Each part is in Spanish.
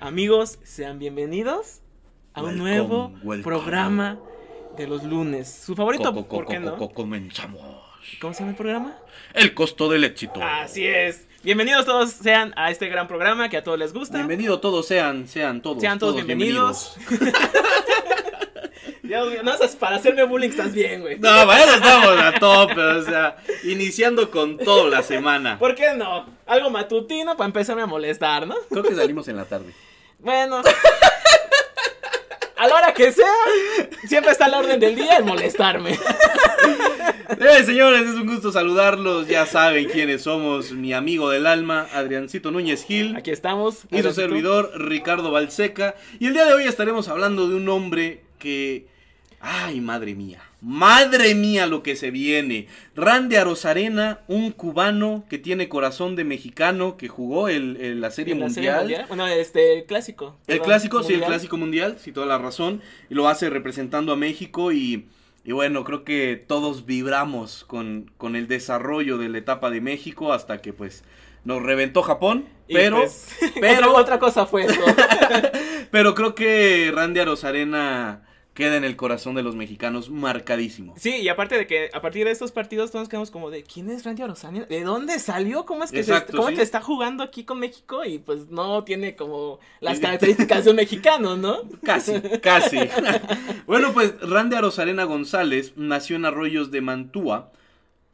Amigos, sean bienvenidos a un Welcome, nuevo welcome. programa de los lunes. Su favorito, Co- co- ¿por qué no? co- comenzamos. ¿Cómo se llama el programa? El costo del éxito. Así es. Bienvenidos todos sean a este gran programa que a todos les gusta. Bienvenido todos sean, sean todos. Sean todos, bienvenidos. Dios mío, no, para hacerme bullying estás bien, güey. No, bueno, estamos a tope, o sea, iniciando con todo la semana. ¿Por qué no? Algo matutino para empezarme a molestar, ¿no? Creo que salimos en la tarde. Bueno. A la hora que sea, siempre está la orden del día el molestarme. Eh, señores, es un gusto saludarlos. Ya saben quiénes somos. Mi amigo del alma, Adriancito Núñez Gil. Aquí estamos. Y su servidor, Ricardo Balseca. Y el día de hoy estaremos hablando de un hombre que. ¡Ay, madre mía! ¡Madre mía lo que se viene! Randy Arozarena, un cubano que tiene corazón de mexicano, que jugó el, el- la serie En la serie mundial. Bueno, este, el clásico. El clásico, sí, el clásico mundial, sí, toda la razón. Y lo hace representando a México y, y bueno, creo que todos vibramos con, con el desarrollo de la etapa de México hasta que pues nos reventó Japón. Y, Pero, pues, pero, otra, otra cosa fue eso. pero creo que Randy Arozarena queda en el corazón de los mexicanos marcadísimo. Sí, y aparte de que a partir de estos partidos todos quedamos como de ¿quién es Randy Orozani? ¿De dónde salió? ¿Cómo es que, se- Exacto, cómo sí. es que está jugando aquí con México? Y pues no tiene como las características de un mexicano, ¿no? Casi, casi. bueno, pues Randy Arozarena González nació en Arroyos de Mantua,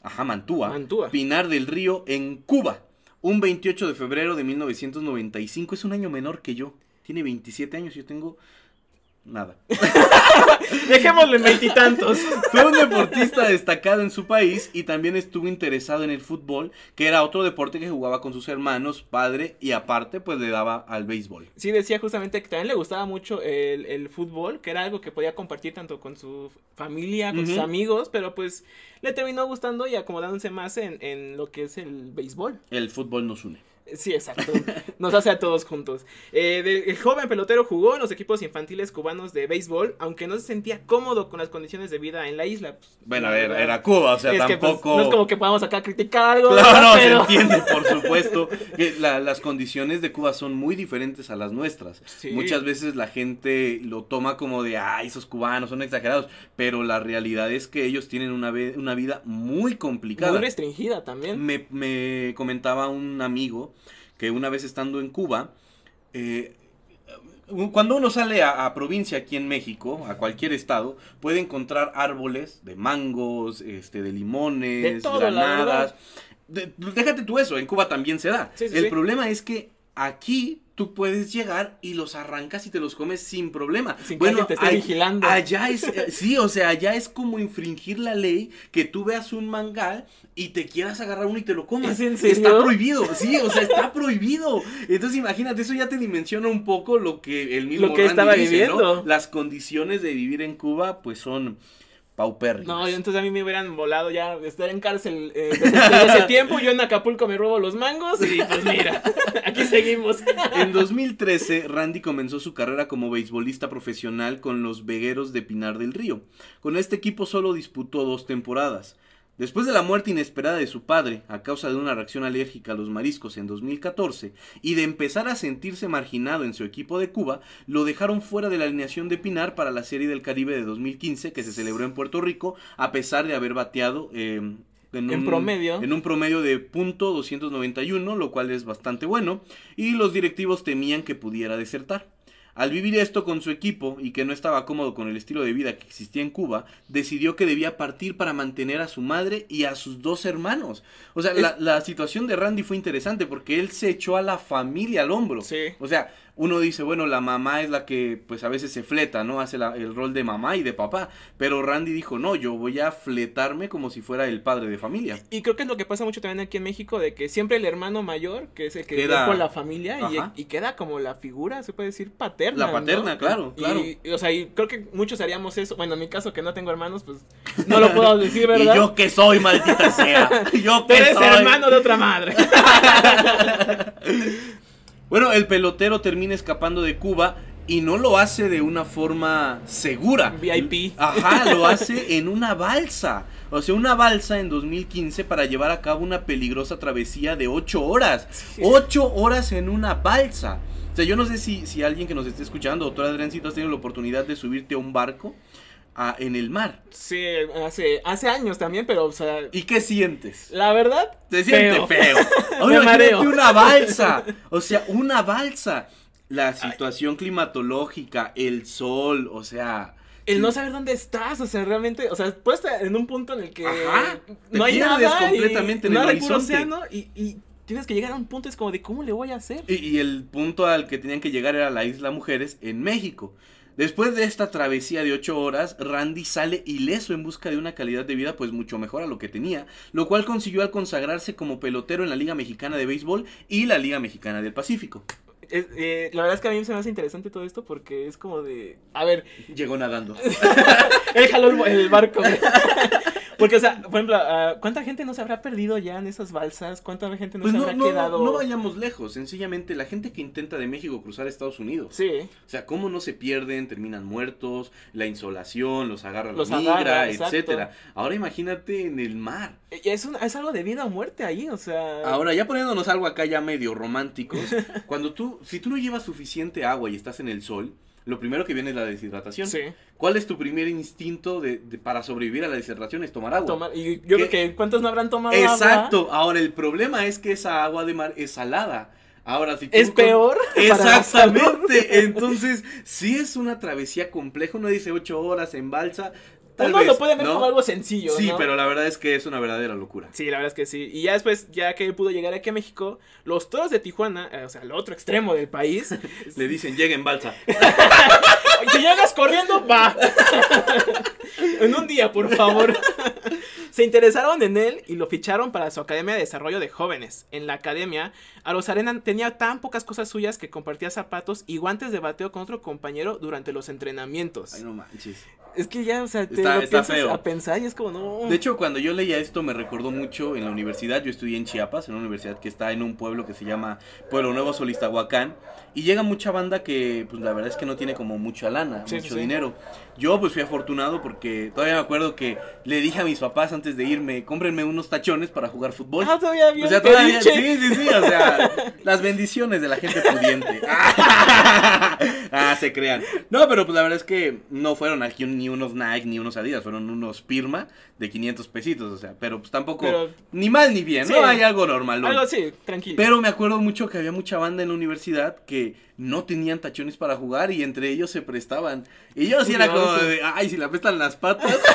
ajá, Mantua, Mantua. Pinar del Río, en Cuba, un 28 de febrero de 1995. Es un año menor que yo. Tiene 27 años, yo tengo nada. Dejémoslo en veintitantos. Fue un deportista destacado en su país y también estuvo interesado en el fútbol, que era otro deporte que jugaba con sus hermanos, padre y aparte pues le daba al béisbol. Sí, decía justamente que también le gustaba mucho el, el fútbol, que era algo que podía compartir tanto con su familia, con sus amigos, pero pues le terminó gustando y acomodándose más en, en lo que es el béisbol. El fútbol nos une. Sí, exacto. Nos hace a todos juntos. Eh, de- el joven pelotero jugó en los equipos infantiles cubanos de béisbol, aunque no se sentía cómodo con las condiciones de vida en la isla. pues, Bueno, era, verdad. era Cuba, o sea, Es que, pues, tampoco... no es como que podamos acá criticar algo. Claro, ¿verdad? no, se entiende, por supuesto. que la- las condiciones de Cuba son muy diferentes a las nuestras. Sí. Muchas veces la gente lo toma como de, ay, esos cubanos son exagerados. Pero la realidad es que ellos tienen una, una vida muy complicada. Muy restringida también. me, me comentaba un amigo que una vez estando en Cuba, eh, cuando uno sale a, a provincia aquí en México, a cualquier estado, puede encontrar árboles de mangos, este, de limones, De todo, la granadas. De- déjate tú eso, en Cuba también se da. Sí, sí, El sí. problema es que aquí tú puedes llegar y los arrancas y te los comes sin problema. Sin que alguien te esté ay- vigilando. Allá es, eh, sí, o sea, allá es como infringir la ley que tú veas un mangal y te quieras agarrar uno y te lo comas. Está prohibido, sí, o sea, está prohibido. Entonces imagínate, eso ya te dimensiona un poco lo que el mismo Lo que Randy estaba dice, viviendo. ¿no? Las condiciones de vivir en Cuba, pues son paupérrimas. No, entonces a mí me hubieran volado ya estar en cárcel eh, desde ese tiempo. Yo en Acapulco me robo los mangos y pues mira, aquí seguimos. En 2013, Randy comenzó su carrera como beisbolista profesional con los Vegueros de Pinar del Río. Con este equipo solo disputó dos temporadas. Después de la muerte inesperada de su padre, a causa de una reacción alérgica a los mariscos en 2014, y de empezar a sentirse marginado en su equipo de Cuba, lo dejaron fuera de la alineación de Pinar para la Serie del Caribe de 2015 que se celebró en Puerto Rico, a pesar de haber bateado eh, en, En un, promedio. en un promedio de punto 291, lo cual es bastante bueno, y los directivos temían que pudiera desertar. Al vivir esto con su equipo y que no estaba cómodo con el estilo de vida que existía en Cuba, decidió que debía partir para mantener a su madre y a sus dos hermanos. O sea, la, la situación de Randy fue interesante porque él se echó a la familia al hombro. Sí. O sea, uno dice, bueno, la mamá es la que pues a veces se fleta, ¿no? Hace la- el rol de mamá y de papá. Pero Randy dijo, no, yo voy a fletarme como si fuera el padre de familia. Y creo que es lo que pasa mucho también aquí en México, de que siempre el hermano mayor, que es el que Queda- con la familia, y, queda como la figura, se puede decir, paterna. La ¿no? paterna, claro, Y- claro. y, o sea, y creo que muchos haríamos eso. Bueno, en mi caso, que no tengo hermanos, pues no lo puedo decir, ¿verdad? ¿Y yo qué soy, maldita sea? ¿Yo Tú qué eres soy? hermano de otra madre. Bueno, el pelotero termina escapando de Cuba y no lo hace de una forma segura. VIP. Ajá, lo hace en una balsa. O sea, una balsa en 2015 para llevar a cabo una peligrosa travesía de 8 horas. 8 horas en una balsa. O sea, yo no sé si, si alguien que nos esté escuchando, doctor Adriancito, has tenido la oportunidad de subirte a un barco en el mar. Sí, hace, hace años también, pero, o sea, ¿Y qué sientes? la verdad, Se siente feo. feo. Me Ahora mareo. imagínate una balsa. O sea, una balsa. La situación climatológica, el sol, o sea. El sí. no saber dónde estás, o sea, realmente, o sea, puedes estar en un punto en el que Ajá, te no hay pierdes nada completamente y en el nada, hay puro océano y, y tienes que llegar a un punto es como de cómo le voy a hacer. Y, y el punto al que tenían que llegar era la isla Mujeres en México. Después de esta travesía de 8 horas, Randy sale ileso en busca de una calidad de vida pues mucho mejor a lo que tenía, lo cual consiguió al consagrarse como pelotero en la Liga Mexicana de Béisbol y la Liga Mexicana del Pacífico. Eh, la verdad es que a mí se me hace interesante todo esto porque es como de, a ver, Llegó nadando. él jaló el, el barco. Porque, o sea, por ejemplo, ah, ¿cuánta gente no se habrá perdido ya en esas balsas? ¿Cuánta gente no Pues no, habrá no, quedado? no vayamos lejos, sencillamente la gente que intenta de México cruzar a Estados Unidos. Sí, O sea, cómo no se pierden, terminan muertos, la insolación, los agarra Los la migra, etcétera. Ahora imagínate en el mar. Y es, un- es algo de vida o muerte ahí, o sea... Ahora, ya poniéndonos algo acá ya medio románticos, cuando tú, si tú no llevas suficiente agua y estás en el sol, lo primero que viene es la deshidratación. Sí. ¿Cuál es tu primer instinto de, de- para sobrevivir a la deshidratación? Es tomar agua. Tomar- y yo creo que ¿cuántos no habrán tomado agua? Exacto. Ahora, el problema es que esa agua de mar es salada. Ahora, si tú Es con- peor. Exactamente. Entonces, si es una travesía compleja, uno dice ocho horas en balsa. Tal Uno vez, lo puede ver ¿no? como algo sencillo, Sí, ¿no? pero la verdad es que es una verdadera locura. Sí, la verdad es que sí. Y ya después, ya que pudo llegar aquí a México, los toros de Tijuana, eh, o sea, el otro extremo del país, Le dicen, llega en balsa. si llegas corriendo, va. en un día, por favor. Se interesaron en él y lo ficharon para su Academia de Desarrollo de Jóvenes. En la academia, Arena tenía tan pocas cosas suyas que compartía zapatos y guantes de bateo con otro compañero durante los entrenamientos. Ay, no manches. Es que ya, o sea, te Está- lo está piensas feo. a pensar y es como, no. De hecho, cuando yo leía esto me recordó mucho en la universidad. Yo estudié en Chiapas, en una universidad que está en un pueblo que se llama Pueblo Nuevo Solistahuacán. Y llega mucha banda que, pues la verdad es que no tiene como mucha lana, Sí, mucho sí. dinero. Yo pues fui afortunado porque todavía me acuerdo que le dije a mis papás antes de irme, cómprenme unos tachones para jugar fútbol. Ah, todavía bien O sea, todavía, sí, sí, sí, o sea, las bendiciones de la gente pudiente. ah, se crean. No, pero pues la verdad es que no fueron aquí ni unos Nike ni unos Adidas, fueron unos Pirma de 500 pesitos, o sea, pero pues tampoco, Pero- ni mal ni bien, Sí. ¿no? Hay algo normal. Algo así, tranquilo. Pero me acuerdo mucho que había mucha banda en la universidad que no tenían tachones para jugar y entre ellos se prestaban. Y yo sí era como de, ay, si le apestan las patas.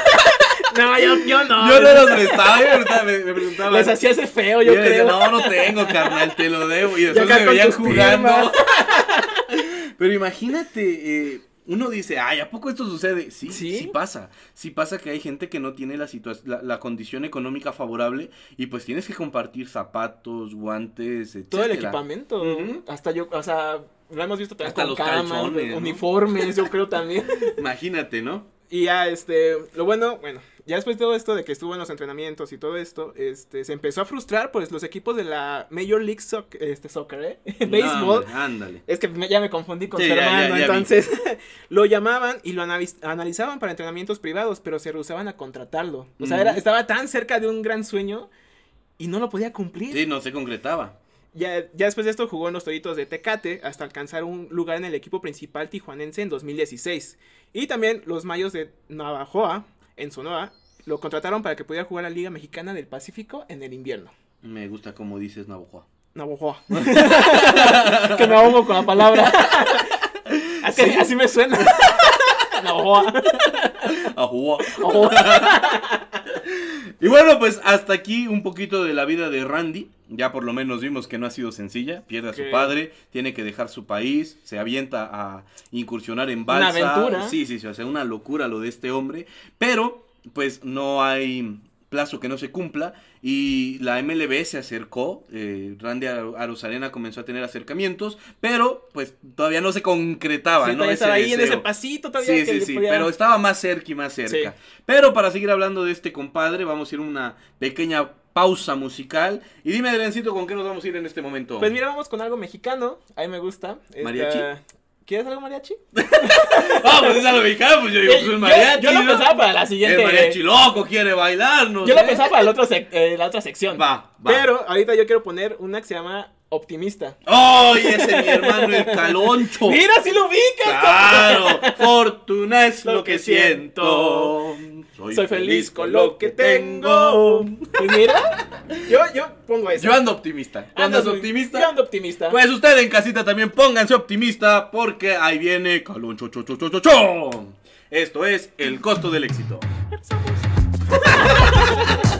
No, yo, yo no. yo no los prestaba, yo me preguntaba- me, preguntaban. Les hacía ese feo, yo yo le decía, creo. no, no tengo, carnal, te lo debo. Y después me veían jugando. Pero imagínate, eh, uno dice, ay, ¿a poco esto sucede? Sí, ¿Sí? sí, pasa. Sí pasa que hay gente que no tiene la, la, la condición económica favorable y pues tienes que compartir zapatos, guantes, etc. Todo el equipamiento. Hasta yo, o sea, lo hemos visto también Hasta con los camas, calzones, ¿no? uniformes, yo creo también. Imagínate, ¿no? Y ya, este, lo bueno, bueno, ya después de todo esto de que estuvo en los entrenamientos y todo esto, este, se empezó a frustrar, pues, los equipos de la Major League Soc- este, Soccer, ¿eh? Béisbol. Ándale, Ándale. Es que me- ya me confundí con Sí, su ya, ya, hermano, ya entonces lo llamaban y lo analiz- analizaban para entrenamientos privados, pero se rehusaban a contratarlo. O sea, era- estaba tan cerca de un gran sueño y no lo podía cumplir. Sí, no se concretaba. Ya, ya después de esto jugó en los Toritos de Tecate hasta alcanzar un lugar en el equipo principal tijuanense en 2016. Y también los Mayos de Navajoa, en Sonora, lo contrataron para que pudiera jugar la Liga Mexicana del Pacífico en el invierno. Me gusta como dices Navajo. Navajoa. que me ahogo con la palabra. Así así me suena. Ahoa. Ahoa. Ahoa. Y bueno, pues hasta aquí un poquito de la vida de Randy. Ya por lo menos vimos que no ha sido sencilla. Pierde a su padre, tiene que dejar su país, se avienta a incursionar en Una balsa. aventura. Sí, sí, sí, o sea, una locura lo de este hombre. Pero, pues no hay plazo que no se cumpla y la MLB se acercó, eh, Randy Ar- Arozarena comenzó a tener acercamientos, pero pues todavía no se concretaba, Sí, ¿no? estaba ahí en ese pasito todavía Sí, que sí, sí, podía- pero estaba más cerca y más cerca. Sí. Pero para seguir hablando de este compadre, vamos a ir a una pequeña pausa musical. Y dime, Adriancito, ¿con qué nos vamos a ir en este momento? Pues mira, vamos con algo mexicano. A mí me gusta. Esta- ¿Mariachi? ¿Quieres algo mariachi? Ah, pues es a lo mexicano, pues yo digo, pues Yo- un mariachi. yo lo ¿no? pensaba para la siguiente- El mariachi loco quiere bailar, no Yo sé. lo pensaba para el otro sec- eh, la otra sección. Va, va. Pero ahorita yo quiero poner una que se llama Optimista. ¡Ay, ese mi hermano el caloncho! Mira, si lo ubicas. ¡Claro! Fortuna es Lo lo que siento. Soy feliz con lo que tengo. Pues mira, yo, yo pongo eso. Yo ando optimista. ¿Tú andas optimista? Yo ando optimista. Pues usted en casita también pónganse optimista porque ahí viene Caloncho cho, cho, cho, cho, cho. Esto es el costo del éxito.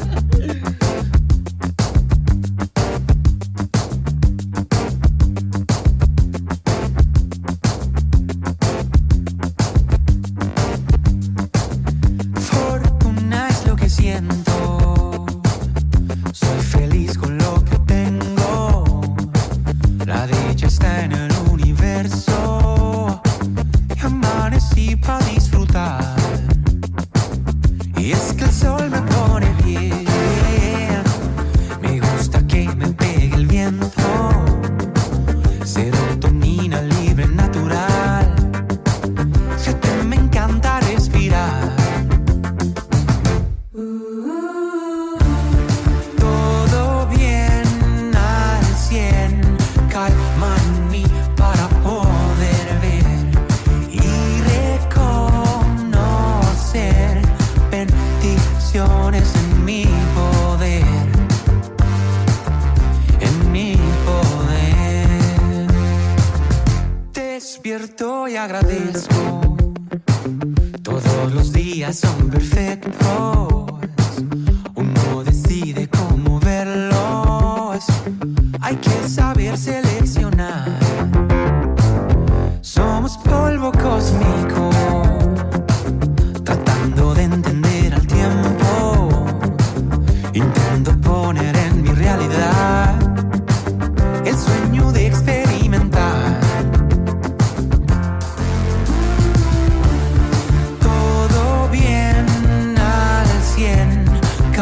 Y es que el sol me pone bien.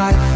tight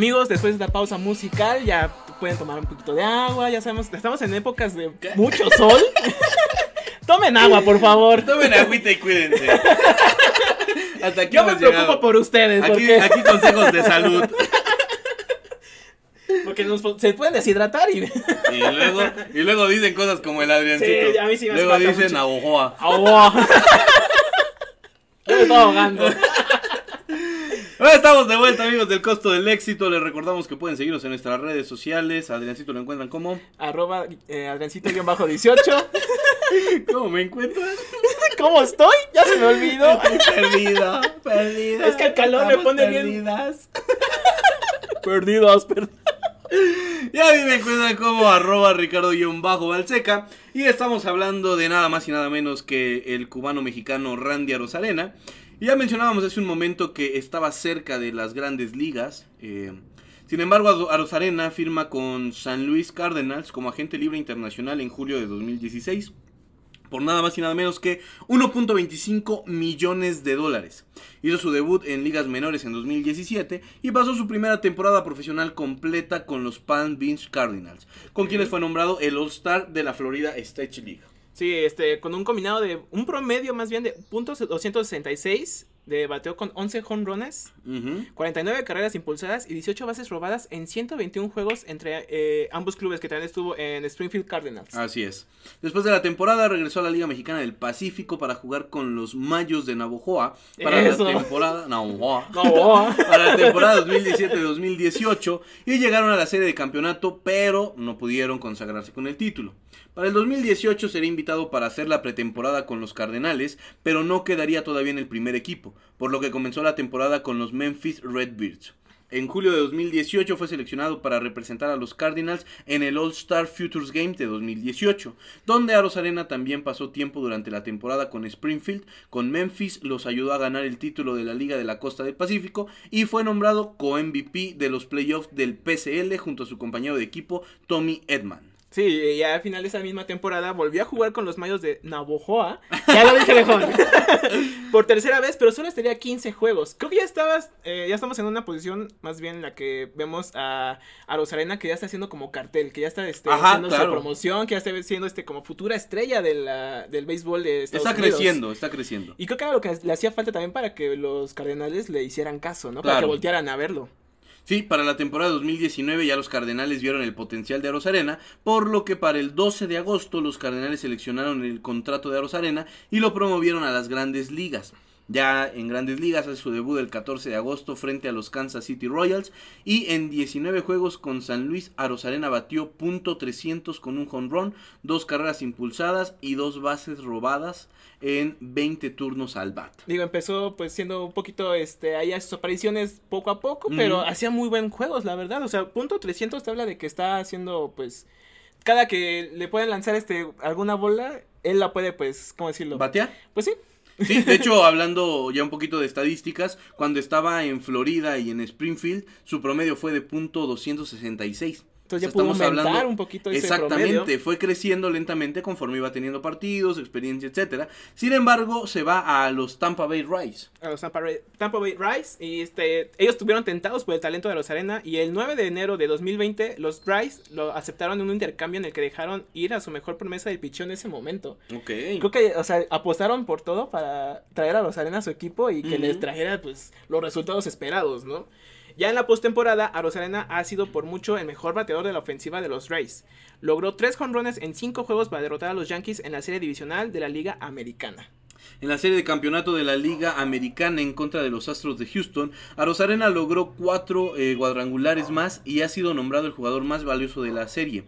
Amigos, después de esta pausa musical, ya pueden tomar un poquito de agua. Ya sabemos, estamos en épocas de mucho sol. Tomen agua, por favor. Tomen agüita y cuídense. Hasta aquí Yo me hemos preocupo llegado. por ustedes. Aquí, porque aquí consejos de salud. porque nos- se pueden deshidratar y. Y luego, y luego dicen cosas como el Adriancito. Sí, a mí sí me luego dicen mucho. a Ojoa. ¡Agua! Yo me estoy ahogando. Ahora estamos de vuelta, amigos del costo del éxito. Les recordamos que pueden seguirnos en nuestras redes sociales. Adriancito lo encuentran como. Arroba eh, Adriancito-18. ¿Cómo me encuentras? ¿Cómo estoy? Ya se me olvidó. Perdido, perdido. Es que el calor me pone bien- perdidas. Perdidos, perdidos. Y a mí me encuentran como arroba ricardo-balseca. Y estamos hablando de nada más y nada menos que el cubano mexicano Randy Arozarena. Y ya mencionábamos hace un momento que estaba cerca de las grandes ligas. eh, sin embargo, Aro- Arozarena firma con San Luis Cardinals como agente libre internacional en julio de 2016 por nada más y nada menos que 1.25 millones de dólares. Hizo su debut en ligas menores en 2017 y pasó su primera temporada profesional completa con los Palm Beach Cardinals, con quienes fue nombrado el All-Star de la Florida State League. Sí, este, con un combinado de un promedio más bien de puntos 266 de bateo con 11 jonrones, Ujú. 49 carreras impulsadas y 18 bases robadas en 121 juegos entre eh, ambos clubes que también estuvo en Springfield Cardinals. Así es. Después de la temporada regresó a la Liga Mexicana del Pacífico para jugar con los Mayos de Navojoa para Eso. la temporada Navojoa. No, para la temporada 2017-2018 y llegaron a la serie de campeonato, pero no pudieron consagrarse con el título. Para el 2018 sería invitado para hacer la pretemporada con los Cardenales, pero no quedaría todavía en el primer equipo, por lo que comenzó la temporada con los Memphis Redbirds. En julio de 2018 fue seleccionado para representar a los Cardinals en el All-Star Futures Game de 2018, donde Aros Arena también pasó tiempo durante la temporada con Springfield, con Memphis los ayudó a ganar el título de la Liga de la Costa del Pacífico y fue nombrado co-MVP de los playoffs del PCL junto a su compañero de equipo Tommy Edman. Sí, y ya al final de esa misma temporada volvió a jugar con los Mayos de Navojoa. Ya lo dije mejor. Por tercera vez, pero solo estaría 15 juegos. Creo que ya estabas, eh, ya estamos en una posición más bien en la que vemos a, a Rosarena que ya está haciendo como cartel, que ya está este, Ajá, haciendo claro. su promoción, que ya está siendo este como futura estrella de la- del béisbol de Estados Está Unidos. creciendo, está creciendo. Y creo que era lo que le hacía falta también para que los Cardenales le hicieran caso, ¿no? Para que voltearan a verlo. Sí, para la temporada 2019 ya los Cardenales vieron el potencial de Arena, por lo que para el 12 de agosto los Cardenales seleccionaron el contrato de Arena y lo promovieron a las grandes ligas. Ya en grandes ligas hace su debut el 14 de agosto frente a los Kansas City Royals y en 19 juegos con San Luis Arena batió .300 con un home run, dos carreras impulsadas y dos bases robadas en 20 turnos al bat. Digo, empezó pues siendo un poquito, este, ahí a sus apariciones poco a poco, pero hacía muy buen juegos, la verdad. O sea, punto 300 te habla de que está haciendo, pues, cada que le pueden lanzar, este, alguna bola, él la puede, pues, ¿cómo decirlo? ¿Batear? Pues sí. Sí, de hecho, hablando ya un poquito de estadísticas, cuando estaba en Florida y en Springfield, su promedio fue de punto .266. Entonces ya pudo aumentar un poquito ese Exactamente, promedio. fue creciendo lentamente conforme iba teniendo partidos, experiencia, etcétera. Sin embargo, se va a los Tampa Bay Rays. a los Tampa, Tampa Bay Rays y este ellos estuvieron tentados por el talento de los Arena y el 9 de enero de 2020 los Rays lo aceptaron en un intercambio en el que dejaron ir a su mejor promesa del pichón en ese momento. Ok. Creo que, o sea, apostaron por todo para traer a los Arena a su equipo y que les trajera, pues, los resultados esperados, ¿no? Ya en la postemporada, Arozarena ha sido por mucho el mejor bateador de la ofensiva de los Rays. Logró tres jonrones en cinco juegos para derrotar a los Yankees en la serie divisional de la Liga Americana. En la serie de campeonato de la Liga Americana en contra de los Astros de Houston, Arozarena logró cuatro eh, cuadrangulares más y ha sido nombrado el jugador más valioso de la serie.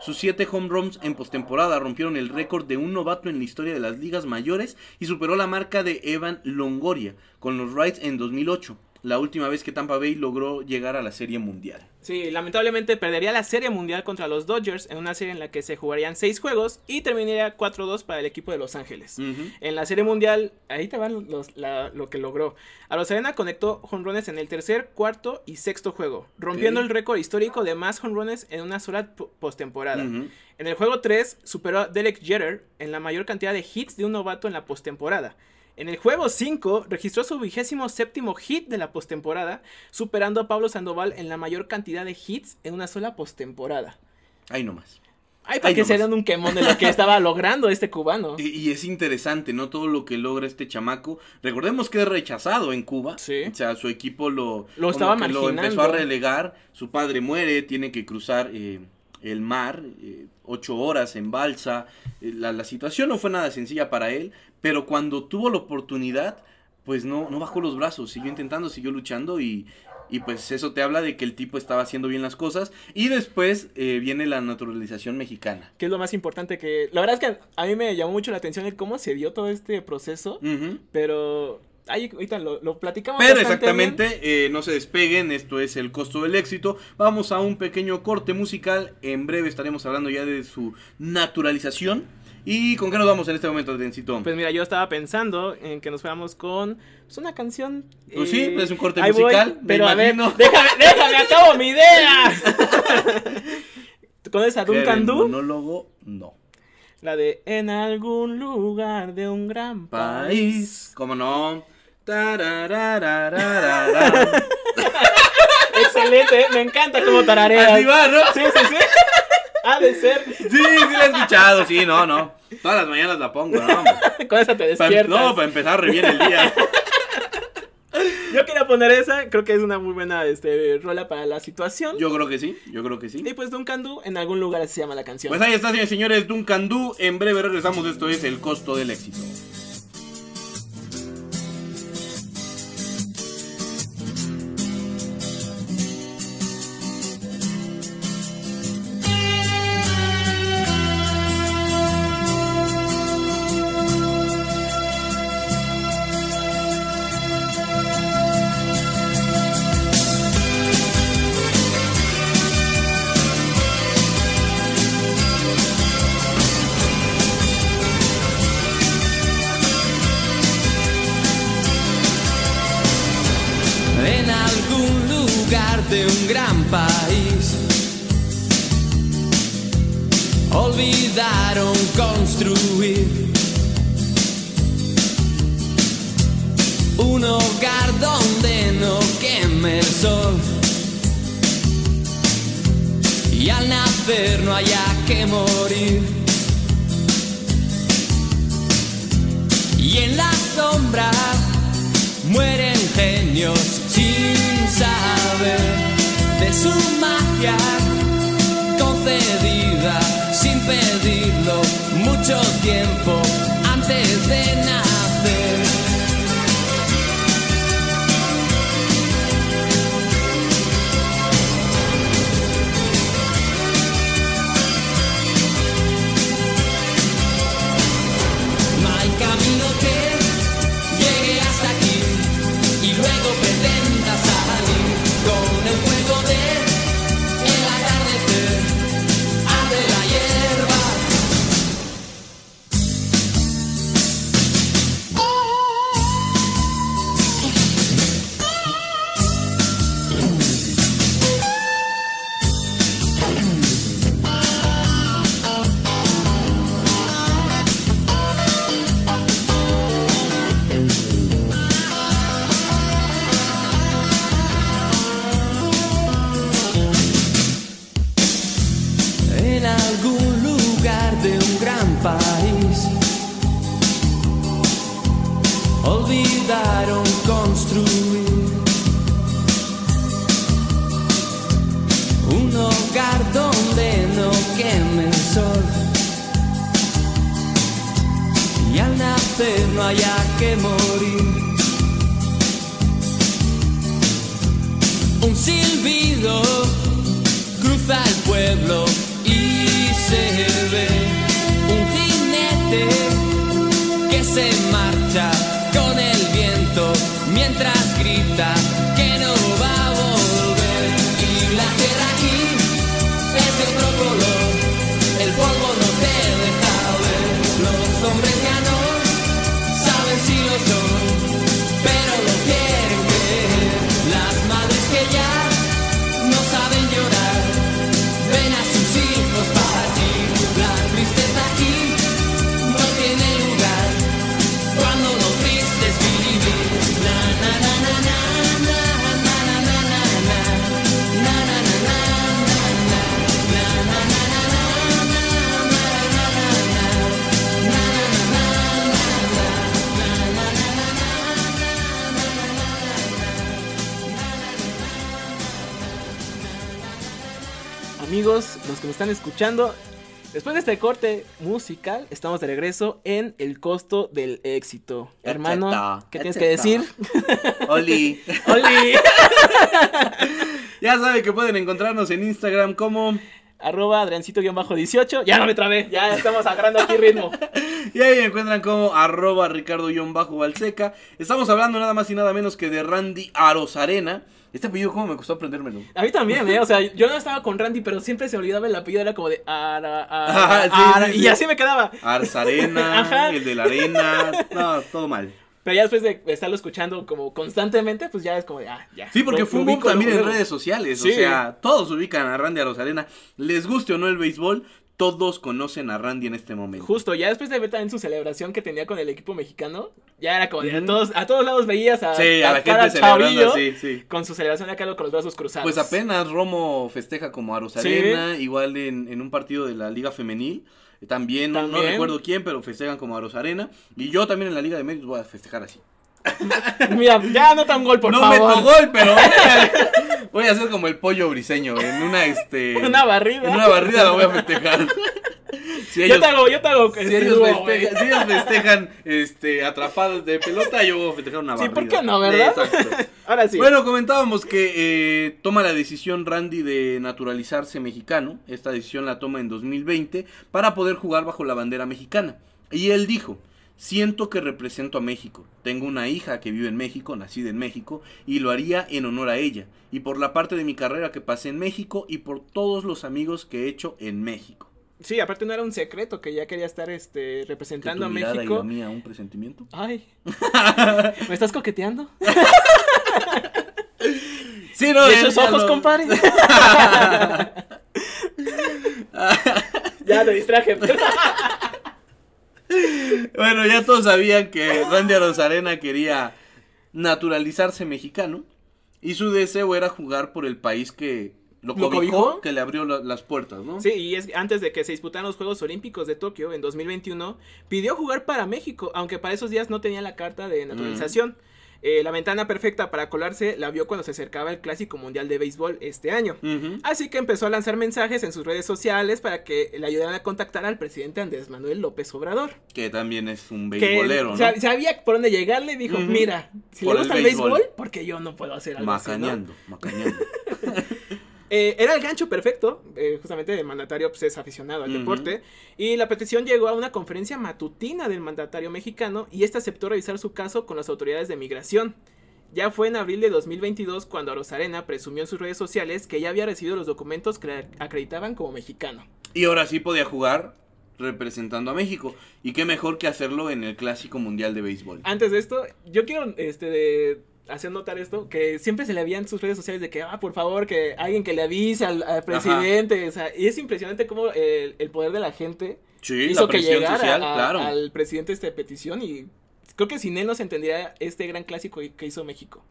Sus siete home runs en postemporada rompieron el récord de un novato en la historia de las ligas mayores y superó la marca de Evan Longoria con los Rays en 2008, la última vez que Tampa Bay logró llegar a la serie mundial. Sí, lamentablemente perdería la serie mundial contra los Dodgers en una serie en la que se jugarían seis juegos y terminaría 4-2 para el equipo de Los Ángeles. En la serie mundial, ahí te van los- la- lo que logró. Arozarena conectó jonrones en el tercer, cuarto y sexto juego, rompiendo el récord histórico de más jonrones en una sola po- postemporada. En el juego 3 superó a Derek Jeter en la mayor cantidad de hits de un novato en la postemporada. En el juego 5 registró su vigésimo séptimo hit de la postemporada, superando a Pablo Sandoval en la mayor cantidad de hits en una sola postemporada. Ahí nomás. Ay, para Ahí que nomás. se den un quemón de lo que estaba logrando este cubano. Y, y es interesante, ¿no? Todo lo que logra este chamaco. Recordemos que es rechazado en Cuba. Sí. O sea, su equipo lo, estaba empezó a relegar. Su padre muere, tiene que cruzar eh, el mar, eh, ocho horas en balsa. Eh, la, la situación no fue nada sencilla para él, pero cuando tuvo la oportunidad, pues no, no bajó los brazos, siguió intentando, siguió luchando y, y pues eso te habla de que el tipo estaba haciendo bien las cosas. Y después eh, viene la naturalización mexicana. Que es lo más importante que... La verdad es que a mí me llamó mucho la atención el cómo se dio todo este proceso. Pero ahí ahorita lo, lo platicamos. Pero exactamente, eh, no se despeguen, esto es el costo del éxito. Vamos a un pequeño corte musical. En breve estaremos hablando ya de su naturalización. ¿Y con qué nos vamos en este momento, bien. Pues mira, yo estaba pensando en que nos fuéramos con pues, una canción. Pues sí, eh, es un corte voy, musical, me pero a ver, déjame, déjame, acabo mi idea. con esa Que Duncan Du, monólogo, no. la de En algún lugar de un gran país. País, ¿cómo no? Excelente, me encanta cómo tarareas. Así va, ¿no? Sí, sí, sí. Ha de ser. Sí, sí la he escuchado, sí, no, no. Todas las mañanas la pongo, ¿no? Con esa te Pa- despiertas. no, para empezar re bien el día. Yo quería poner esa, creo que es una muy buena este, rola para la situación. Yo creo que sí, yo creo que sí. Y pues Duncan Du, en algún lugar se llama la canción. Pues ahí está, señores, señores, Duncan Du. En breve regresamos, esto es el costo del éxito. Y en la sombra mueren genios sin saber de su magia concedida sin pedirlo mucho tiempo antes de nacer. Olvidaron construir un hogar donde no queme el sol. Y al nacer no haya que morir. Un silbido cruza el pueblo y se ve un jinete que se marcha Amigos, los que me están escuchando, Después de este corte musical, estamos de regreso en El costo del éxito. Hermano, ¿qué tienes que decir? Oli. ¡Oli! Ya saben que pueden encontrarnos en Instagram como. Arroba Adriancito-18. Ya no me trabé, ya estamos agarrando aquí ritmo. Y ahí me encuentran como arroba Ricardo-Balseca. Estamos hablando nada más y nada menos que de Randy Arozarena. Este apellido, ¿cómo me costó aprendérmelo? A mí también, ¿eh? O sea, yo no estaba con Randy, pero siempre se olvidaba el apellido, era como de Ara, Ara, Ajá, sí, Ara, sí, y sí. así me quedaba. Arzarena, Ajá. el de la arena. No, todo mal. Pero ya después de estarlo escuchando como constantemente, pues ya es como de, ah, ya. Sí, porque Lo- fue un boom también en redes sociales. Sí. O sea, todos ubican a Randy Arozarena. Les guste o no el béisbol, todos conocen a Randy en este momento. Justo, ya después de ver también su celebración que tenía con el equipo mexicano, ya era como de, a todos, a todos lados veías a, Sí, a la cada gente celebrando así, sí. con su celebración acá con los brazos cruzados. Pues apenas Romo festeja como a Rosarena, igual en, en un partido de la Liga Femenil. eh, También, no- no recuerdo quién, pero festejan como a Rosarena. Y yo también en la Liga de Medios voy a festejar así. Mira, ya anota un gol, por no favor. meto gol, pero voy a, hacer como el pollo briseño. En una, este. Una barrida. En una barrida lo voy a festejar. Si Yo ellos, te hago, yo te hago. si este, ellos dúo, güey. festejan, si ellos festejan este, atrapados de pelota, yo voy a festejar una Sí, barrida. ¿por qué no, verdad? Exacto. Ahora sí. Bueno, comentábamos que eh, toma la decisión Randy de naturalizarse mexicano. Esta decisión la toma en 2020 para poder jugar bajo la bandera mexicana. Y él dijo, siento que represento a México. Tengo una hija que vive en México, nacida en México, y lo haría en honor a ella. Y por la parte de mi carrera que pasé en México y por todos los amigos que he hecho en México. Sí, aparte no era un secreto que ya quería estar este Que representando tu a mirada y México. la mía un presentimiento. Ay. ¿Me estás coqueteando? Sí, no, ¿Y ya- esos ojos, lo- compadre? ya te distraje. Bueno, ya todos sabían que Randy Arozarena quería naturalizarse mexicano y su deseo era jugar por el país que lo ¿Lo cobijó, que le abrió la- las puertas, ¿no? Sí, y es antes de que se disputaran los Juegos Olímpicos de Tokio en 2021, pidió jugar para México, aunque para esos días no tenía la carta de naturalización. Eh, la ventana perfecta para colarse la vio cuando se acercaba el Clásico Mundial de Béisbol este año. Así que empezó a lanzar mensajes en sus redes sociales para que le ayudaran a contactar al presidente Andrés Manuel López Obrador. Que también es un beisbolero, ¿no? sab- sabía por dónde llegarle, dijo, Ujú. mira, si Por le gusta el béisbol. porque yo no puedo hacer algo así, ¿no?". Macaneando, macaneando. Eh, era el gancho perfecto, eh, justamente el mandatario pues, es aficionado al deporte, y la petición llegó a una conferencia matutina del mandatario mexicano y este aceptó revisar su caso con las autoridades de migración. Ya fue en abril de 2022 cuando Arozarena presumió en sus redes sociales que ya había recibido los documentos que le acreditaban como mexicano. Y ahora sí podía jugar representando a México. Y qué mejor que hacerlo en el Clásico Mundial de Béisbol. Antes de esto, yo quiero este, hacer notar esto, que siempre se le había en sus redes sociales de que, ah, por favor, que alguien que le avise al, al presidente, o sea, y es impresionante cómo el, el poder de la gente Sí, hizo la que llegara social, a- claro. al presidente esta petición y creo que sin él no se entendería este gran clásico que hizo México.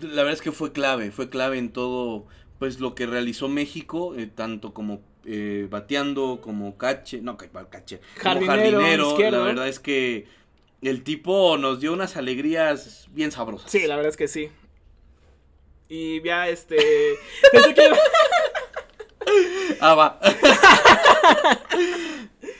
La verdad es que fue clave, fue clave en todo pues lo que realizó México, eh, tanto como eh, bateando, como cache, no, ca- cache, como Jardinero, la verdad es que el tipo nos dio unas alegrías bien sabrosas. Sí, la verdad es que sí. Y ya este... pensé que iba- Ah, va.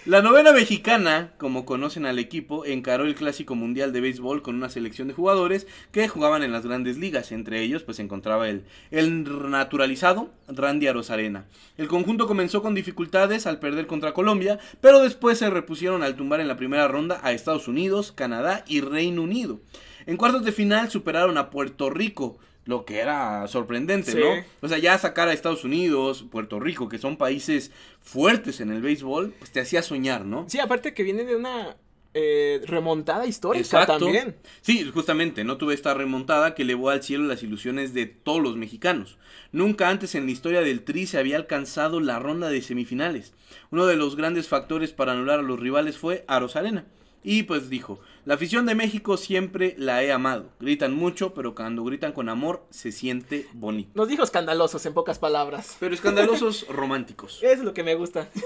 La novena mexicana, como conocen al equipo, encaró el Clásico Mundial de Béisbol con una selección de jugadores que jugaban en las grandes ligas. Entre ellos, pues se encontraba el, el naturalizado Randy Arozarena. El conjunto comenzó con dificultades al perder contra Colombia, pero después se repusieron al tumbar en la primera ronda a Estados Unidos, Canadá y Reino Unido. En cuartos de final superaron a Puerto Rico, lo que era sorprendente, Sí. ¿no? O sea, ya sacar a Estados Unidos, Puerto Rico, que son países fuertes en el béisbol, pues te hacía soñar, ¿no? Sí, aparte que viene de una eh, remontada histórica Exacto. también. Sí, justamente, no tuve esta remontada que elevó al cielo las ilusiones de todos los mexicanos. Nunca antes en la historia del Tri se había alcanzado la ronda de semifinales. Uno de los grandes factores para anular a los rivales fue Arozarena. Y pues dijo, la afición de México siempre la he amado. Gritan mucho, pero cuando gritan con amor se siente bonito. Nos dijo escandalosos en pocas palabras. Pero escandalosos románticos. Es lo que me gusta.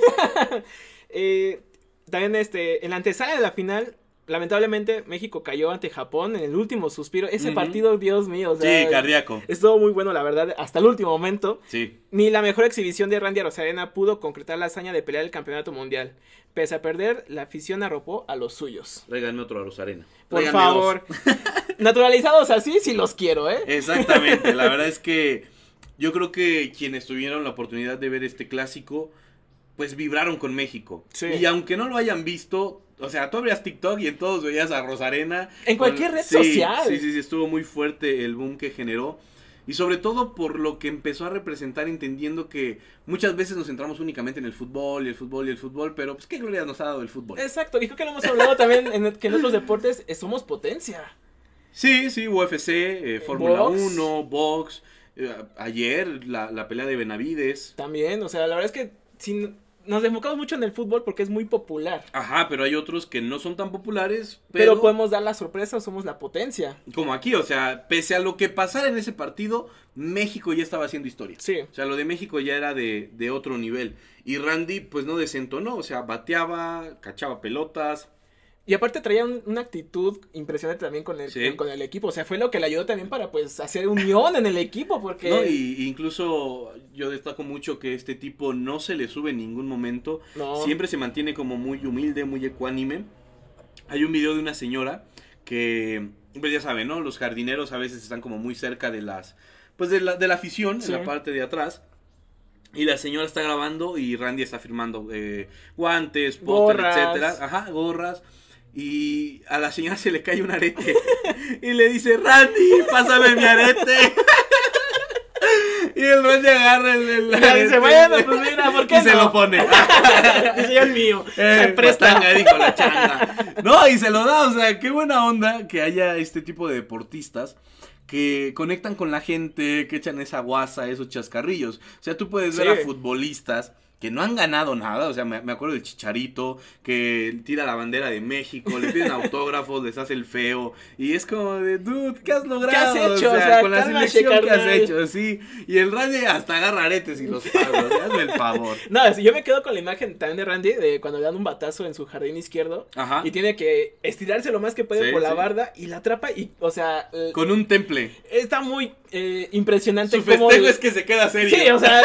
Eh, también este, en la antesala de la final, lamentablemente México cayó ante Japón en el último suspiro. Ese partido, Dios mío, o sea, Sí, cardíaco. estuvo muy bueno, la verdad, hasta el último momento. Sí. Ni la mejor exhibición de Randy Rosarena pudo concretar la hazaña de pelear el campeonato mundial. Pese a perder, la afición arropó a los suyos. Tráiganme otro a Rosarena. Por favor. Naturalizados así, sí los quiero, ¿eh? Exactamente. La verdad es que yo creo que quienes tuvieron la oportunidad de ver este clásico, pues vibraron con México. Sí. Y aunque no lo hayan visto, o sea, tú abrías TikTok y en todos veías a Rosarena. En con- cualquier red Sí, social. Sí, sí, sí, estuvo muy fuerte el boom que generó. Y sobre todo por lo que empezó a representar, entendiendo que muchas veces nos centramos únicamente en el fútbol y el fútbol y el fútbol, pero pues qué gloria nos ha dado el fútbol. Exacto, y creo que lo hemos hablado también en que en otros deportes eh, somos potencia. Sí, sí, UFC, eh, Fórmula Box. 1, box. eh, ayer la, la pelea de Benavides. También, o sea, la verdad es que si nos enfocamos mucho en el fútbol porque es muy popular. Ajá, pero hay otros que no son tan populares. Pero, Pero, podemos dar la sorpresa, somos la potencia. como aquí, o sea, pese a lo que pasara en ese partido, México ya estaba haciendo historia. Sí. O sea, lo de México ya era de, de otro nivel. Y Randy, pues no desentonó, o sea, bateaba, cachaba pelotas. Y aparte traía un- una actitud impresionante también con el, Sí. con el equipo. O sea, fue lo que le ayudó también para pues hacer unión en el equipo. Porque ¿no? Y, incluso yo destaco mucho que este tipo no se le sube en ningún momento. No. Siempre se mantiene como muy humilde, muy ecuánime. Hay un video de una señora que, pues ya saben, ¿no? Los jardineros a veces están como muy cerca de las, pues de la, de la afición, Sí. en la parte de atrás. Y la señora está grabando y Randy está firmando eh, guantes, póster, etcétera. Ajá, gorras. Y a la señora se le cae un arete. y le dice, Randy, pásame mi arete. y el Randy agarra el, el Y ella dice, arete. bueno, pues mira, ¿por qué Y se lo pone. Dice, "Ya es mío. Eh, se presta. la changa. No, y se lo da, o sea, qué buena onda que haya este tipo de deportistas que conectan con la gente, que echan esa guasa, esos chascarrillos. O sea, tú puedes ver Sí. a futbolistas que no han ganado nada, o sea, me, me acuerdo del Chicharito, que tira la bandera de México, le piden autógrafos, les hace el feo, y es como de, dude, ¿qué has logrado? hecho? O sea, con la selección que has hecho, sí, y el Randy hasta agarra aretes y los sea, hazme el favor. No, yo me quedo con la imagen también de Randy de cuando le dan un batazo en su jardín izquierdo Ajá. y tiene que estirarse lo más que puede Sí, por la barda y la atrapa y, o sea, eh, Con un temple. está muy eh, impresionante. Su festejo el- es que se queda serio. Sí, o sea,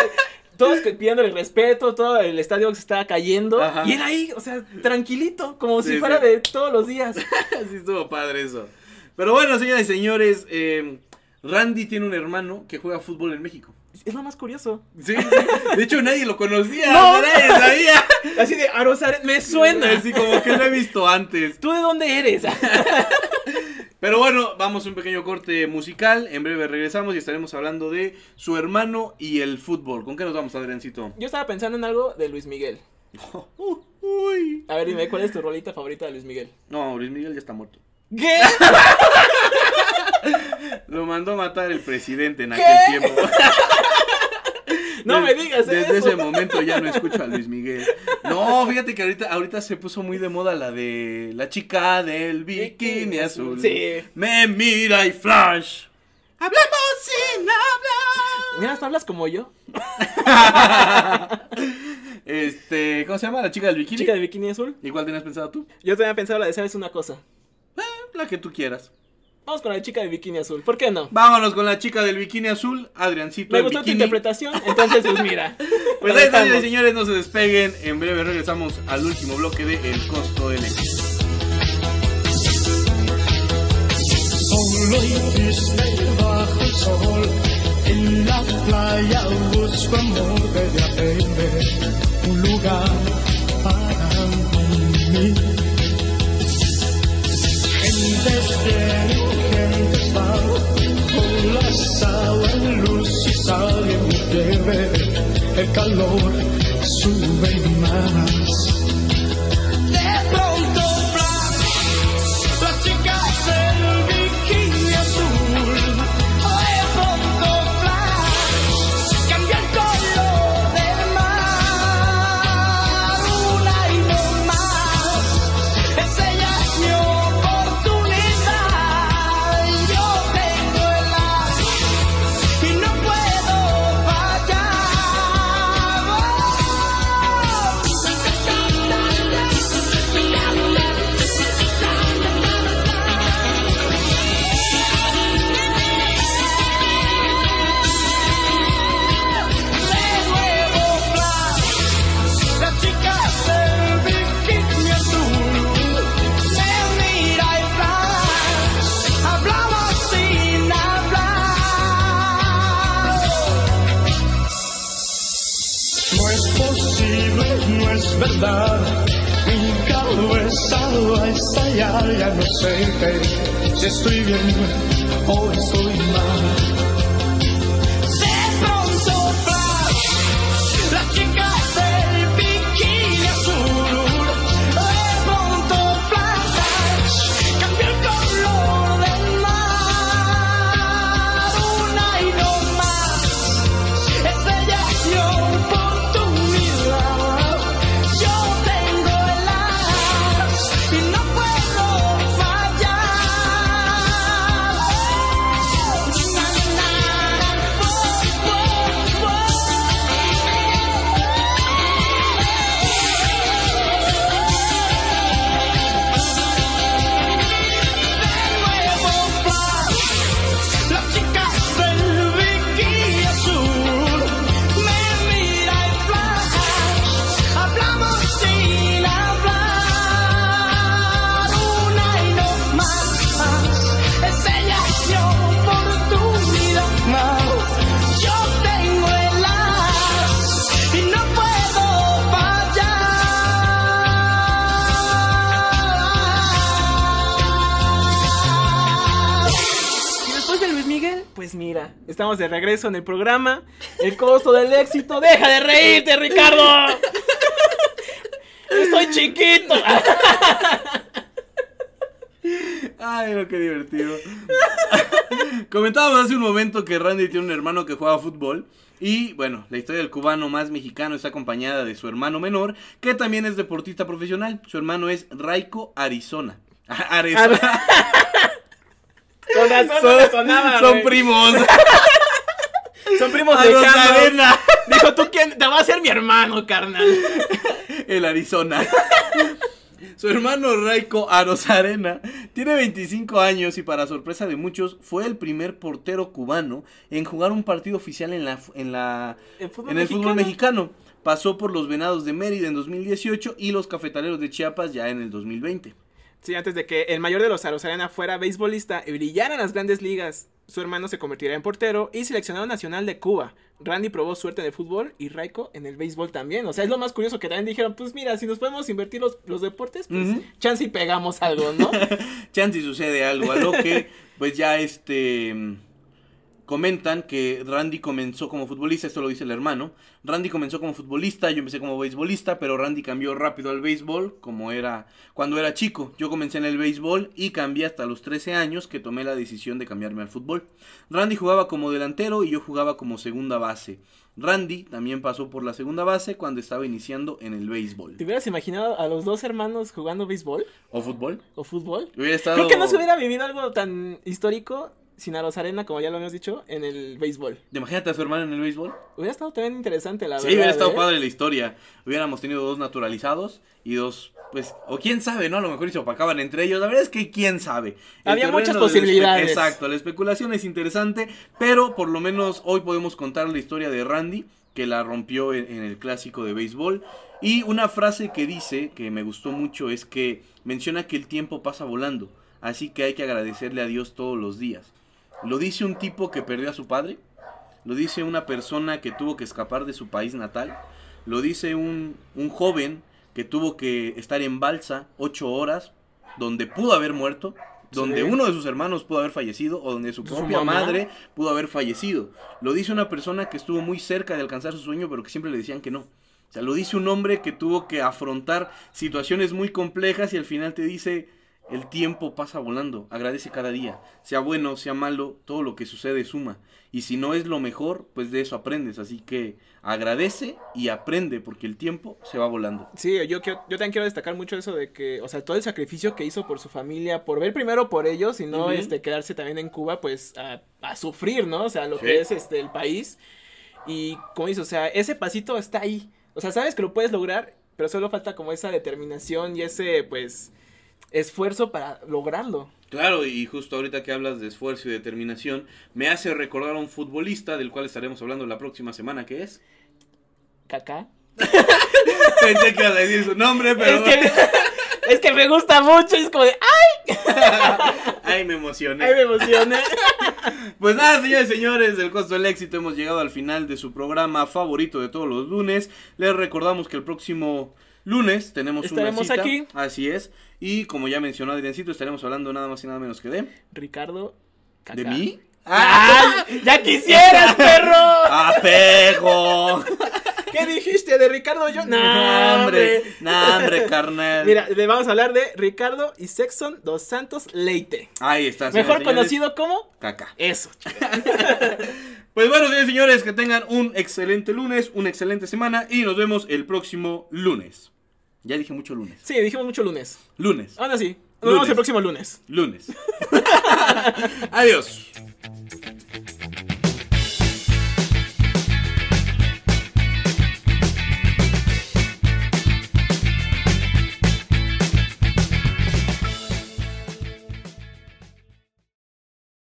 todos que- pidiéndole respeto, todo el estadio se estaba cayendo Ajá. y él ahí, o sea, tranquilito, como Sí, si fuera sí. de todos los días. sí estuvo padre eso. Pero bueno, señoras y señores, eh, Randy tiene un hermano que juega fútbol en México. Es lo más curioso. Sí. De hecho, nadie lo conocía. No. nadie sabía. Así de Arosaret, me suena. Así como que lo he visto antes. ¿Tú de dónde eres? Pero bueno, vamos a un pequeño corte musical. En breve regresamos y estaremos hablando de su hermano y el fútbol. ¿Con qué nos vamos, Adriancito? Yo estaba pensando en algo de Luis Miguel. Uy. A ver, dime, ¿cuál es tu rolita favorita de Luis Miguel? No, Luis Miguel ya está muerto. ¿Qué? Lo mandó a matar el presidente en ¿Qué? aquel tiempo. No me digas Desde eso. ese momento ya no escucho a Luis Miguel. No, fíjate que ahorita, ahorita se puso muy de moda la de la chica del bikini azul. Sí. Me mira y flash. Hablamos sin hablar. Mira, hasta hablas como yo. Este, ¿cómo se llama? La chica del bikini. Chica de bikini azul. ¿Y cuál tenías pensado tú? Yo tenía pensado la de sabes una cosa. Eh, la que tú quieras. Vamos con la chica de bikini azul. ¿Por qué no? Vámonos con la chica del bikini azul, Adriancito. Me gustó tu bikini. interpretación, entonces pues mira. Pues ahí está, señores, no se despeguen. En breve regresamos al último bloque de El costo del éxito. Solo y triste bajo el sol, en la playa busco amor de aprender un lugar es verdad. Mi cabeza a estallar, ya no sé qué, si estoy bien o estoy mal. Pues mira, estamos de regreso en el programa. El costo del éxito. ¡Deja de reírte, Ricardo! Estoy chiquito. Ay, no, qué divertido. Comentábamos hace un momento que Randy tiene un hermano que juega fútbol. Y bueno, la historia del cubano más mexicano está acompañada de su hermano menor, que también es deportista profesional. Su hermano es Raico Arizona. Arizona. Con razón no Son, sonaba, primos. Son primos de los Carlos. Dijo, ¿tú quién? Te va a ser mi hermano, carnal. El Arizona. Su hermano Raiko Arozarena tiene 25 años y para sorpresa de muchos fue el primer portero cubano en jugar un partido oficial en la en la ¿El fútbol en el fútbol mexicano. Pasó por los Venados de Mérida en 2018 y los Cafetaleros de Chiapas ya en el 2020. Sí, antes de que el mayor de los Arozarena fuera beisbolista y brillara en las grandes ligas, su hermano se convertirá en portero y seleccionado nacional de Cuba. Randy probó suerte en el fútbol y Raiko en el béisbol también. O sea, es lo más curioso que también dijeron, pues mira, si nos podemos invertir los, los deportes, pues Ujú. chance y pegamos algo, ¿no? Chance y sucede algo, a lo que pues ya este comentan que Randy comenzó como futbolista, esto lo dice el hermano. Randy comenzó como futbolista, yo empecé como beisbolista, pero Randy cambió rápido al béisbol, como era cuando era chico. Yo comencé en el béisbol y cambié hasta los 13 años que tomé la decisión de cambiarme al fútbol. Randy jugaba como delantero y yo jugaba como segunda base. Randy también pasó por la segunda base cuando estaba iniciando en el béisbol. ¿Te hubieras imaginado a los dos hermanos jugando béisbol ¿O fútbol? o fútbol? Hubiera estado... Creo que no se hubiera vivido algo tan histórico sin Arozarena, como ya lo habíamos dicho, en el béisbol. Imagínate a su hermano en el béisbol. Hubiera estado también interesante, la Sí, verdad. hubiera estado ¿eh? padre la historia. Hubiéramos tenido dos naturalizados y dos, pues, o quién sabe, ¿no? A lo mejor se opacaban entre ellos. La verdad es que quién sabe. El Había muchas posibilidades. Exacto, la especulación es interesante, pero por lo menos hoy podemos contar la historia de Randy, que la rompió en, en el clásico de béisbol. Y una frase que dice, que me gustó mucho, es que menciona que el tiempo pasa volando, así que hay que agradecerle a Dios todos los días. Lo dice un tipo que perdió a su padre, lo dice una persona que tuvo que escapar de su país natal. Lo dice un, un joven que tuvo que estar en balsa ocho horas, donde pudo haber muerto, donde Sí. uno de sus hermanos pudo haber fallecido, o donde su propia madre pudo haber fallecido. Lo dice una persona que estuvo muy cerca de alcanzar su sueño, pero que siempre le decían que no. O sea, lo dice un hombre que tuvo que afrontar situaciones muy complejas y al final te dice, el tiempo pasa volando, agradece cada día, sea bueno, sea malo, todo lo que sucede suma. Y si no es lo mejor, pues de eso aprendes. Así que agradece y aprende porque el tiempo se va volando. Sí, yo, quiero- yo también quiero destacar mucho eso de que, o sea, todo el sacrificio que hizo por su familia, por ver primero por ellos y no este, quedarse también en Cuba, pues a, a sufrir, ¿no? O sea, lo Sí. que es este el país. Y como dices, o sea, ese pasito está ahí. O sea, sabes que lo puedes lograr, pero solo falta como esa determinación y ese, pues, esfuerzo para lograrlo. Claro, y justo ahorita que hablas de esfuerzo y determinación, me hace recordar a un futbolista del cual estaremos hablando la próxima semana, que es... Kaká. Pensé que ibas a decir su nombre, pero... Es que, es que me gusta mucho, es como de, ¡ay! Ay, me emocioné. ¡Ay, me emocioné! Pues nada, señores y señores, del costo del éxito hemos llegado al final de su programa favorito de todos los lunes. Les recordamos que el próximo Lunes tenemos Estaremos una cita. aquí. Así es. Y como ya mencionó Adriancito, estaremos hablando nada más y nada menos que de. Ricardo. ¿De mí? ¡Ay! ¡Ya quisieras, perro! ¡Apego! ¿Qué dijiste de Ricardo yo? No, ¡No, hombre! ¡No, hombre, carnal! Mira, le vamos a hablar de Ricardo y Sexton dos Santos Leite. Ahí está. Mejor señores, señores. conocido como Caca. eso. Pues bueno, señores, señores, que tengan un excelente lunes, una excelente semana y nos vemos el próximo lunes. Ya dije mucho lunes. Sí, dijimos mucho lunes. Lunes. Ahora sí. Nos Lunes. vemos el próximo lunes. Lunes. Adiós.